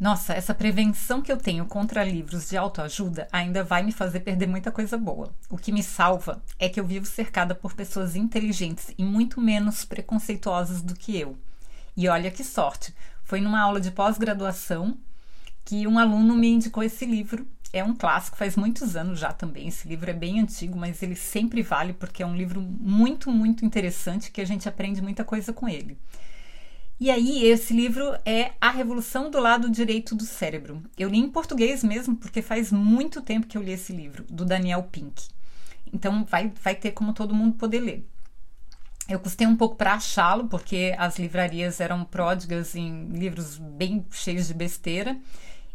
Nossa, essa prevenção que eu tenho contra livros de autoajuda ainda vai me fazer perder muita coisa boa. O que me salva é que eu vivo cercada por pessoas inteligentes e muito menos preconceituosas do que eu. E olha que sorte! Foi numa aula de pós-graduação que um aluno me indicou esse livro. É um clássico, faz muitos anos já também. Esse livro é bem antigo, mas ele sempre vale porque é um livro muito, muito interessante que a gente aprende muita coisa com ele. E aí, esse livro é A Revolução do Lado Direito do Cérebro. Eu li em português mesmo, porque faz muito tempo que eu li esse livro, do Daniel Pink. Então, vai, vai ter como todo mundo poder ler. Eu custei um pouco para achá-lo, porque as livrarias eram pródigas em livros bem cheios de besteira,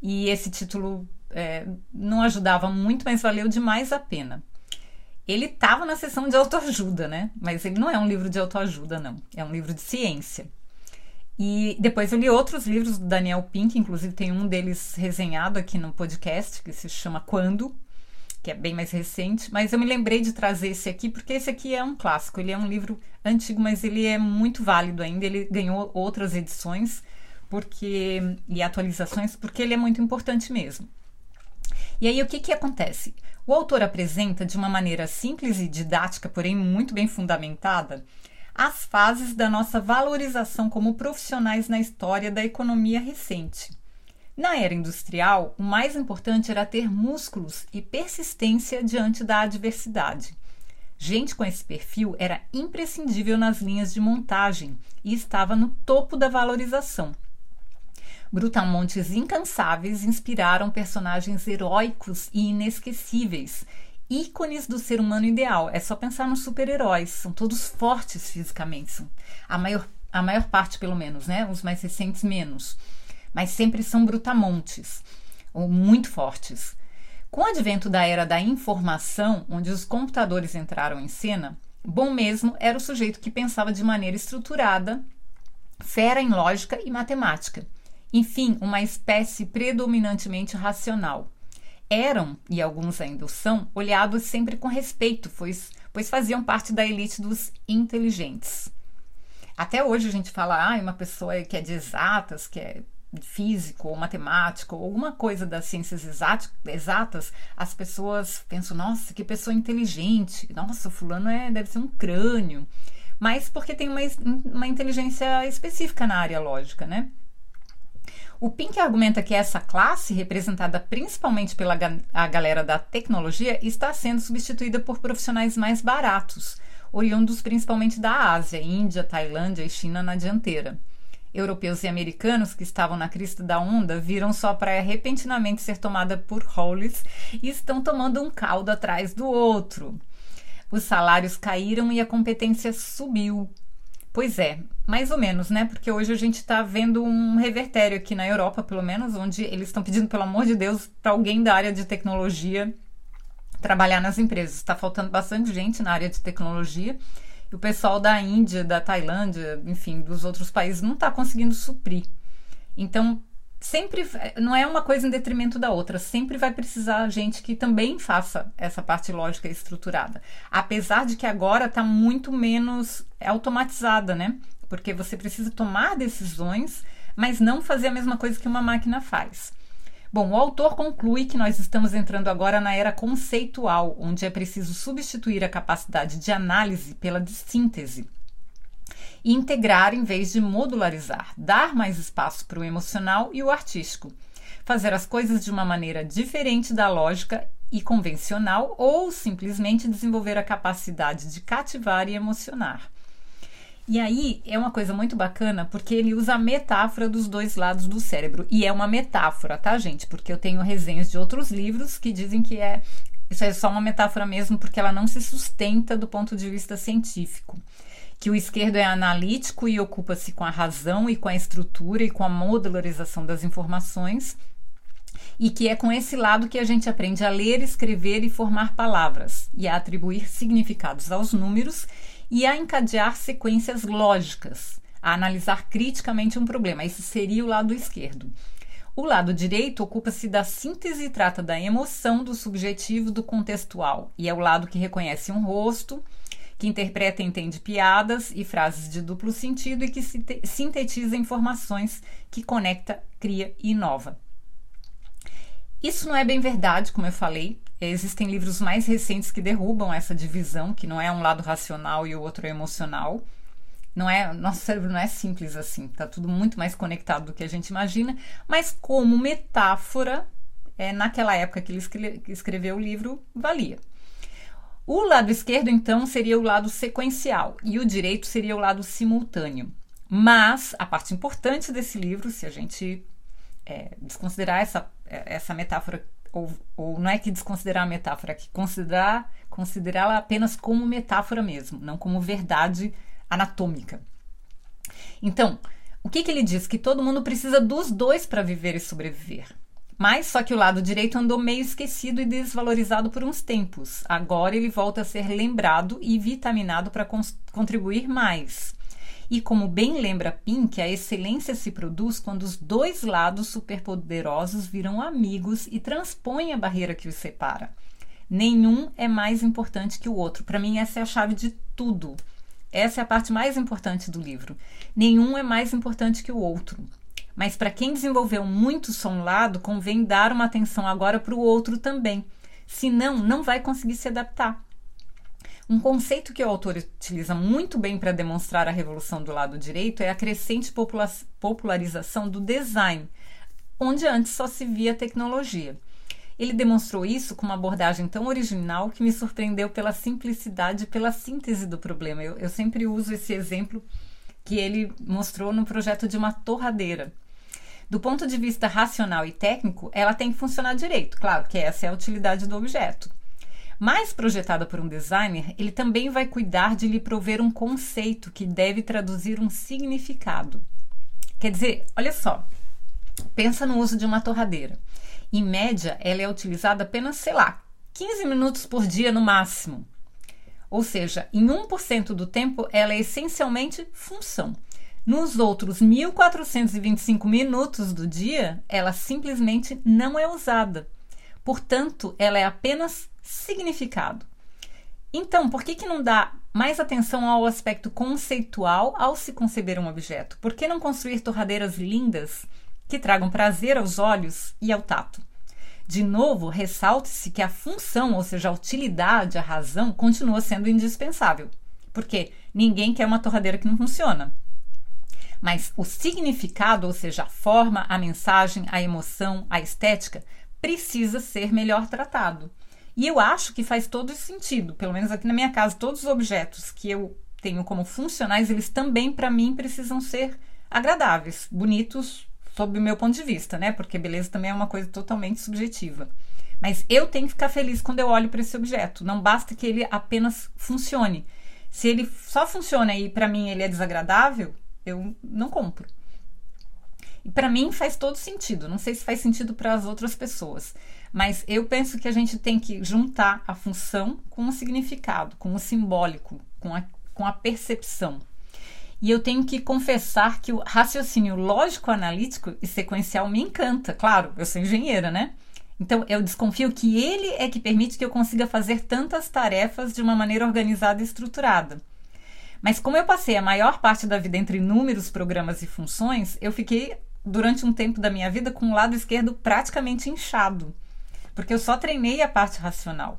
e esse título é, não ajudava muito, mas valeu demais a pena. Ele estava na seção de autoajuda, né? Mas ele não é um livro de autoajuda, não. É um livro de ciência. E depois eu li outros livros do Daniel Pink, inclusive tem um deles resenhado aqui no podcast, que se chama Quando, que é bem mais recente, mas eu me lembrei de trazer esse aqui porque esse aqui é um clássico, ele é um livro antigo, mas ele é muito válido ainda, ele ganhou outras edições porque e atualizações porque ele é muito importante mesmo. E aí o que que acontece? O autor apresenta de uma maneira simples e didática, porém muito bem fundamentada, as fases da nossa valorização como profissionais na história da economia recente. Na era industrial, o mais importante era ter músculos e persistência diante da adversidade. Gente com esse perfil era imprescindível nas linhas de montagem e estava no topo da valorização. Brutamontes incansáveis inspiraram personagens heróicos e inesquecíveis, ícones do ser humano ideal. É só pensar nos super-heróis, são todos fortes fisicamente, são a maior, a maior parte, pelo menos, né? Os mais recentes, menos. Mas sempre são brutamontes, ou muito fortes. Com o advento da era da informação, onde os computadores entraram em cena, bom mesmo era o sujeito que pensava de maneira estruturada, fera em lógica e matemática. Enfim, uma espécie predominantemente racional eram, e alguns ainda são, olhados sempre com respeito, pois, pois faziam parte da elite dos inteligentes. Até hoje a gente fala, ah, uma pessoa que é de exatas, que é físico ou matemático, ou alguma coisa das ciências exatas, as pessoas pensam, nossa, que pessoa inteligente, nossa, o fulano é, deve ser um crânio. Mas porque tem uma, uma inteligência específica na área lógica, né? O Pink argumenta que essa classe, representada principalmente pela a galera da tecnologia, está sendo substituída por profissionais mais baratos, oriundos principalmente da Ásia, Índia, Tailândia e China na dianteira. Europeus e americanos que estavam na crista da onda viram sua praia repentinamente ser tomada por holes e estão tomando um caldo atrás do outro. Os salários caíram e a competência subiu. Pois é, mais ou menos, né? Porque hoje a gente está vendo um revertério aqui na Europa, pelo menos, onde eles estão pedindo, pelo amor de Deus, para alguém da área de tecnologia trabalhar nas empresas. Está faltando bastante gente na área de tecnologia. E o pessoal da Índia, da Tailândia, enfim, dos outros países não está conseguindo suprir. Então, sempre não é uma coisa em detrimento da outra, sempre vai precisar gente que também faça essa parte lógica estruturada. Apesar de que agora está muito menos automatizada, né? Porque você precisa tomar decisões, mas não fazer a mesma coisa que uma máquina faz. Bom, o autor conclui que nós estamos entrando agora na era conceitual, onde é preciso substituir a capacidade de análise pela de síntese integrar em vez de modularizar, dar mais espaço para o emocional e o artístico, fazer as coisas de uma maneira diferente da lógica e convencional ou simplesmente desenvolver a capacidade de cativar e emocionar. E aí é uma coisa muito bacana porque ele usa a metáfora dos dois lados do cérebro. E é uma metáfora, tá, gente? Porque eu tenho resenhas de outros livros que dizem que é isso é só uma metáfora mesmo porque ela não se sustenta do ponto de vista científico que o esquerdo é analítico e ocupa-se com a razão e com a estrutura e com a modularização das informações, e que é com esse lado que a gente aprende a ler, escrever e formar palavras, e a atribuir significados aos números e a encadear sequências lógicas, a analisar criticamente um problema. Esse seria o lado esquerdo. O lado direito ocupa-se da síntese e trata da emoção, do subjetivo, do contextual, e é o lado que reconhece um rosto, que interpreta e entende piadas e frases de duplo sentido e que sintetiza informações, que conecta, cria e inova. Isso não é bem verdade, como eu falei. Existem livros mais recentes que derrubam essa divisão, que não é um lado racional e o outro é emocional. Não é, nosso cérebro não é simples assim, tá tudo muito mais conectado do que a gente imagina, mas como metáfora, é, naquela época que ele escreveu o livro, valia. O lado esquerdo, então, seria o lado sequencial e o direito seria o lado simultâneo. Mas a parte importante desse livro, se a gente é, desconsiderar essa, essa metáfora, ou, ou não é que desconsiderar a metáfora, é que considerar considerá-la apenas como metáfora mesmo, não como verdade anatômica. Então, o que, que ele diz? Que todo mundo precisa dos dois para viver e sobreviver. Mas só que o lado direito andou meio esquecido e desvalorizado por uns tempos. Agora ele volta a ser lembrado e vitaminado para contribuir mais. E como bem lembra Pink, a excelência se produz quando os dois lados superpoderosos viram amigos e transpõem a barreira que os separa. Nenhum é mais importante que o outro. Para mim, essa é a chave de tudo. Essa é a parte mais importante do livro. Nenhum é mais importante que o outro. Mas para quem desenvolveu muito só um lado, convém dar uma atenção agora para o outro também. Senão, não vai conseguir se adaptar. Um conceito que o autor utiliza muito bem para demonstrar a revolução do lado direito é a crescente popularização do design, onde antes só se via tecnologia. Ele demonstrou isso com uma abordagem tão original que me surpreendeu pela simplicidade e pela síntese do problema. Eu, eu sempre uso esse exemplo que ele mostrou no projeto de uma torradeira. Do ponto de vista racional e técnico, ela tem que funcionar direito, claro que essa é a utilidade do objeto. Mais projetada por um designer, ele também vai cuidar de lhe prover um conceito que deve traduzir um significado. Quer dizer, olha só, pensa no uso de uma torradeira. Em média, ela é utilizada apenas, sei lá, 15 minutos por dia no máximo. Ou seja, em 1% do tempo, ela é essencialmente função. Nos outros 1425 minutos do dia, ela simplesmente não é usada. Portanto, ela é apenas significado. Então, por que, que não dá mais atenção ao aspecto conceitual ao se conceber um objeto? Por que não construir torradeiras lindas que tragam prazer aos olhos e ao tato? De novo, ressalte-se que a função, ou seja, a utilidade, a razão, continua sendo indispensável. Porque ninguém quer uma torradeira que não funciona. Mas o significado, ou seja, a forma, a mensagem, a emoção, a estética, precisa ser melhor tratado. E eu acho que faz todo sentido, pelo menos aqui na minha casa, todos os objetos que eu tenho como funcionais, eles também, para mim, precisam ser agradáveis, bonitos, sob o meu ponto de vista, né? Porque beleza também é uma coisa totalmente subjetiva. Mas eu tenho que ficar feliz quando eu olho para esse objeto. Não basta que ele apenas funcione. Se ele só funciona e para mim ele é desagradável, eu não compro. E para mim faz todo sentido. Não sei se faz sentido para as outras pessoas. Mas eu penso que a gente tem que juntar a função com o significado, com o simbólico, com a, com a percepção. E eu tenho que confessar que o raciocínio lógico-analítico e sequencial me encanta. Claro, eu sou engenheira, né? Então eu desconfio que ele é que permite que eu consiga fazer tantas tarefas de uma maneira organizada e estruturada. Mas como eu passei a maior parte da vida entre números, programas e funções, eu fiquei durante um tempo da minha vida com o lado esquerdo praticamente inchado porque eu só treinei a parte racional.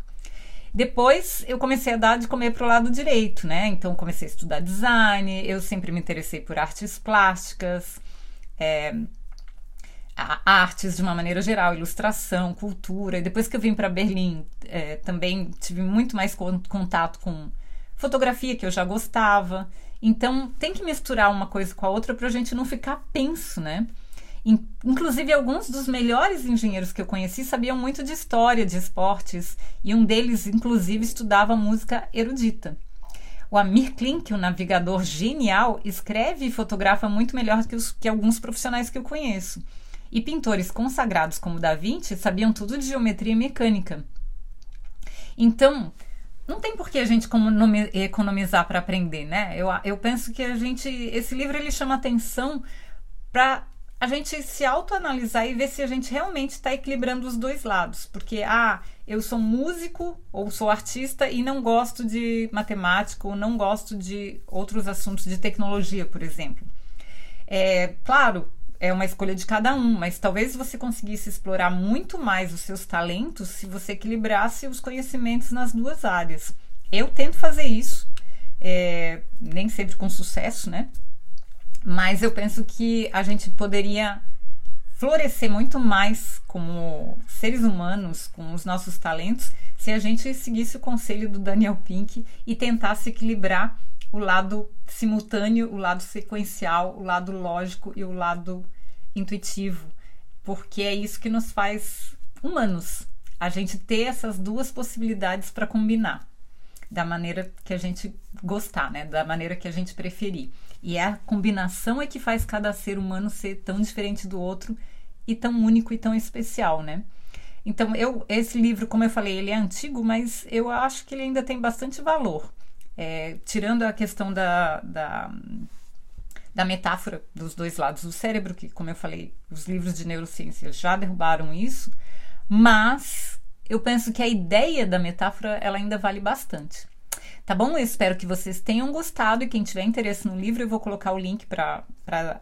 Depois eu comecei a dar de comer para o lado direito, né? Então comecei a estudar design, eu sempre me interessei por artes plásticas, é, artes de uma maneira geral, ilustração, cultura. E depois que eu vim para Berlim, é, também tive muito mais contato com fotografia, que eu já gostava. Então tem que misturar uma coisa com a outra para a gente não ficar penso, né? Inclusive, alguns dos melhores engenheiros que eu conheci sabiam muito de história, de esportes, e um deles, inclusive, estudava música erudita. O Amir Klink, um navegador genial, escreve e fotografa muito melhor que, os, que alguns profissionais que eu conheço. E pintores consagrados como Da Vinci sabiam tudo de geometria e mecânica. Então, não tem por que a gente economizar para aprender, né? Eu, eu penso que a gente. Esse livro ele chama atenção para a gente se autoanalisar e ver se a gente realmente está equilibrando os dois lados. Porque, ah, eu sou músico ou sou artista e não gosto de matemática ou não gosto de outros assuntos de tecnologia, por exemplo. É, claro, é uma escolha de cada um, mas talvez você conseguisse explorar muito mais os seus talentos se você equilibrasse os conhecimentos nas duas áreas. Eu tento fazer isso, é, nem sempre com sucesso, né? Mas eu penso que a gente poderia florescer muito mais como seres humanos com os nossos talentos se a gente seguisse o conselho do Daniel Pink e tentasse equilibrar o lado simultâneo, o lado sequencial, o lado lógico e o lado intuitivo, porque é isso que nos faz humanos. A gente ter essas duas possibilidades para combinar da maneira que a gente gostar, né? Da maneira que a gente preferir. E a combinação é que faz cada ser humano ser tão diferente do outro e tão único e tão especial, né? Então, eu, esse livro, como eu falei, ele é antigo, mas eu acho que ele ainda tem bastante valor. É, tirando a questão da, da, da, metáfora dos dois lados do cérebro, que, como eu falei, os livros de neurociência já derrubaram isso, mas eu penso que a ideia da metáfora ela ainda vale bastante. Tá bom? Eu espero que vocês tenham gostado e quem tiver interesse no livro, eu vou colocar o link para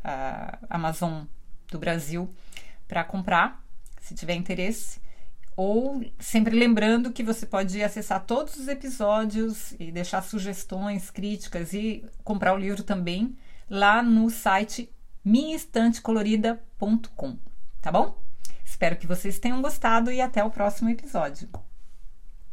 a Amazon do Brasil para comprar, se tiver interesse. Ou sempre lembrando que você pode acessar todos os episódios e deixar sugestões, críticas e comprar o livro também lá no site minhaestantecolorida.com, tá bom? Espero que vocês tenham gostado e até o próximo episódio.